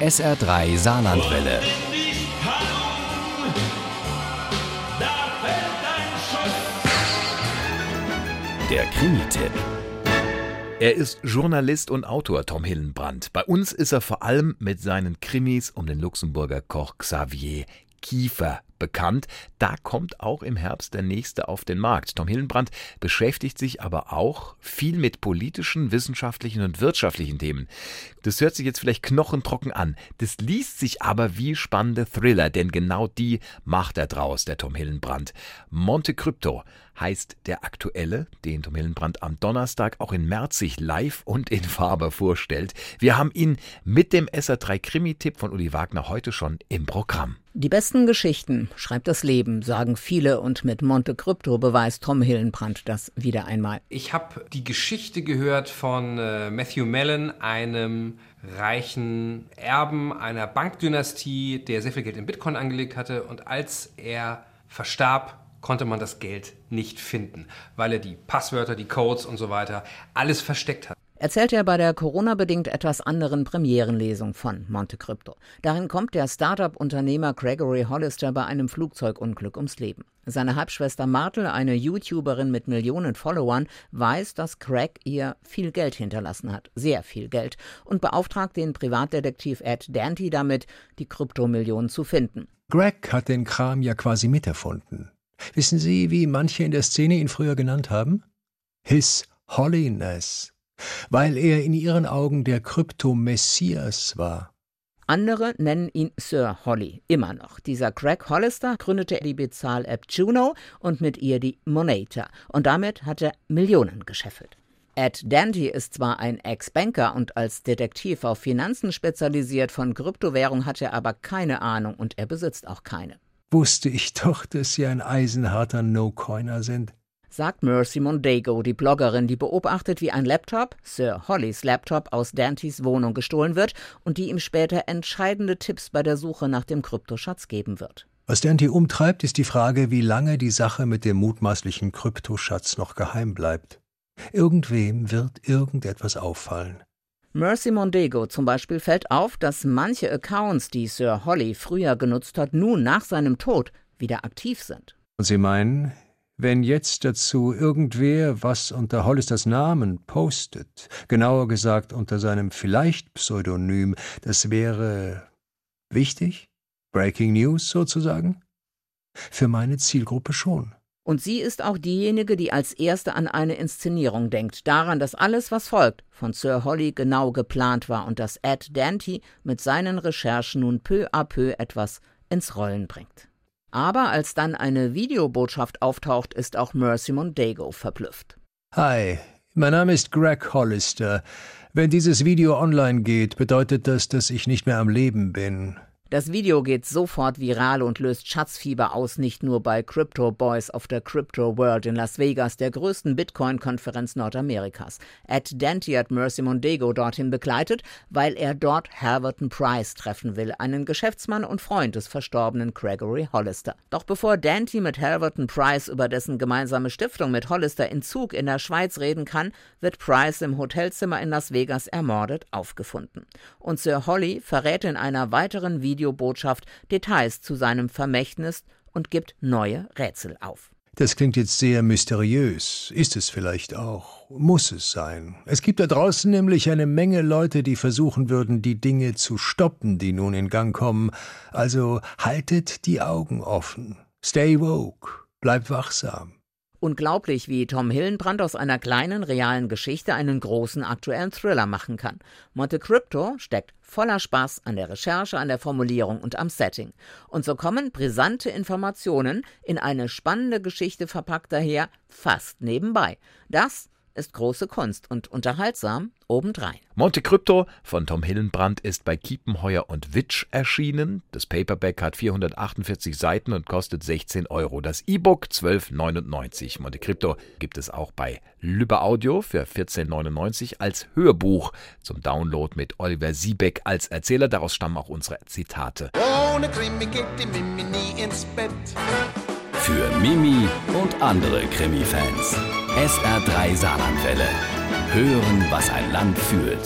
SR3 Saarlandwelle. Der Krimi-Tipp. Er ist Journalist und Autor Tom Hillenbrand. Bei uns ist er vor allem mit seinen Krimis um den Luxemburger Koch Xavier Kiefer bekannt. Da kommt auch im Herbst der nächste auf den Markt. Tom Hillenbrand beschäftigt sich aber auch viel mit politischen, wissenschaftlichen und wirtschaftlichen Themen. Das hört sich jetzt vielleicht knochentrocken an. Das liest sich aber wie spannende Thriller, denn genau die macht er draus, der Tom Hillenbrand. Monte Crypto heißt der aktuelle, den Tom Hillenbrand am Donnerstag auch in Merzig live und in Farbe vorstellt. Wir haben ihn mit dem SR3 Krimi-Tipp von Uli Wagner heute schon im Programm. Die besten Geschichten schreibt das Leben, sagen viele. Und mit Monte Crypto beweist Tom Hillenbrand das wieder einmal. Ich habe die Geschichte gehört von äh, Matthew Mellon, einem reichen Erben einer Bankdynastie, der sehr viel Geld in Bitcoin angelegt hatte. Und als er verstarb, konnte man das Geld nicht finden, weil er die Passwörter, die Codes und so weiter alles versteckt hat erzählt er bei der Corona-bedingt etwas anderen Premierenlesung von Monte Crypto. Darin kommt der Start-up-Unternehmer Gregory Hollister bei einem Flugzeugunglück ums Leben. Seine Halbschwester Martel, eine YouTuberin mit Millionen Followern, weiß, dass Craig ihr viel Geld hinterlassen hat, sehr viel Geld, und beauftragt den Privatdetektiv Ed Dante damit, die Kryptomillionen zu finden. Greg hat den Kram ja quasi miterfunden. Wissen Sie, wie manche in der Szene ihn früher genannt haben? His Holiness weil er in ihren Augen der Krypto-Messias war. Andere nennen ihn Sir Holly, immer noch. Dieser Craig Hollister gründete die Bezahl-App Juno und mit ihr die Monator. Und damit hat er Millionen gescheffelt. Ed Dante ist zwar ein Ex-Banker und als Detektiv auf Finanzen spezialisiert, von Kryptowährung hat er aber keine Ahnung und er besitzt auch keine. Wusste ich doch, dass Sie ein eisenharter No-Coiner sind sagt Mercy Mondego, die Bloggerin, die beobachtet, wie ein Laptop, Sir Hollys Laptop, aus Dantys Wohnung gestohlen wird und die ihm später entscheidende Tipps bei der Suche nach dem Kryptoschatz geben wird. Was Dante umtreibt, ist die Frage, wie lange die Sache mit dem mutmaßlichen Kryptoschatz noch geheim bleibt. Irgendwem wird irgendetwas auffallen. Mercy Mondego zum Beispiel fällt auf, dass manche Accounts, die Sir Holly früher genutzt hat, nun nach seinem Tod wieder aktiv sind. Und Sie meinen, wenn jetzt dazu irgendwer was unter Hollisters Namen postet, genauer gesagt unter seinem vielleicht Pseudonym, das wäre wichtig? Breaking News sozusagen? Für meine Zielgruppe schon. Und sie ist auch diejenige, die als erste an eine Inszenierung denkt, daran, dass alles, was folgt, von Sir Holly genau geplant war und dass Ed Dante mit seinen Recherchen nun peu à peu etwas ins Rollen bringt. Aber als dann eine Videobotschaft auftaucht, ist auch Mercy Mondego verblüfft. Hi, mein Name ist Greg Hollister. Wenn dieses Video online geht, bedeutet das, dass ich nicht mehr am Leben bin. Das Video geht sofort viral und löst Schatzfieber aus, nicht nur bei Crypto Boys auf der Crypto World in Las Vegas, der größten Bitcoin-Konferenz Nordamerikas. Ed Dante hat Mercy Mondego dorthin begleitet, weil er dort Herberton Price treffen will, einen Geschäftsmann und Freund des verstorbenen Gregory Hollister. Doch bevor Dante mit Herberton Price über dessen gemeinsame Stiftung mit Hollister in Zug in der Schweiz reden kann, wird Price im Hotelzimmer in Las Vegas ermordet aufgefunden. Und Sir Holly verrät in einer weiteren Video Videobotschaft Details zu seinem Vermächtnis und gibt neue Rätsel auf. Das klingt jetzt sehr mysteriös. Ist es vielleicht auch. Muss es sein. Es gibt da draußen nämlich eine Menge Leute, die versuchen würden, die Dinge zu stoppen, die nun in Gang kommen. Also haltet die Augen offen. Stay woke. Bleibt wachsam. Unglaublich, wie Tom Hillenbrand aus einer kleinen realen Geschichte einen großen aktuellen Thriller machen kann. Monte Crypto steckt voller Spaß an der Recherche, an der Formulierung und am Setting. Und so kommen brisante Informationen in eine spannende Geschichte verpackt daher fast nebenbei. Das ist große Kunst und unterhaltsam obendrein. Monte Crypto von Tom Hillenbrand ist bei Kiepenheuer und Witsch erschienen. Das Paperback hat 448 Seiten und kostet 16 Euro. Das E-Book 12,99. Monte Crypto gibt es auch bei Lübbe Audio für 14,99 als Hörbuch zum Download mit Oliver Siebeck als Erzähler. Daraus stammen auch unsere Zitate. Ohne Krimi geht die Mimi nie ins Bett. Für Mimi und andere Krimi-Fans. SR3 Saarlandwelle. Hören, was ein Land fühlt.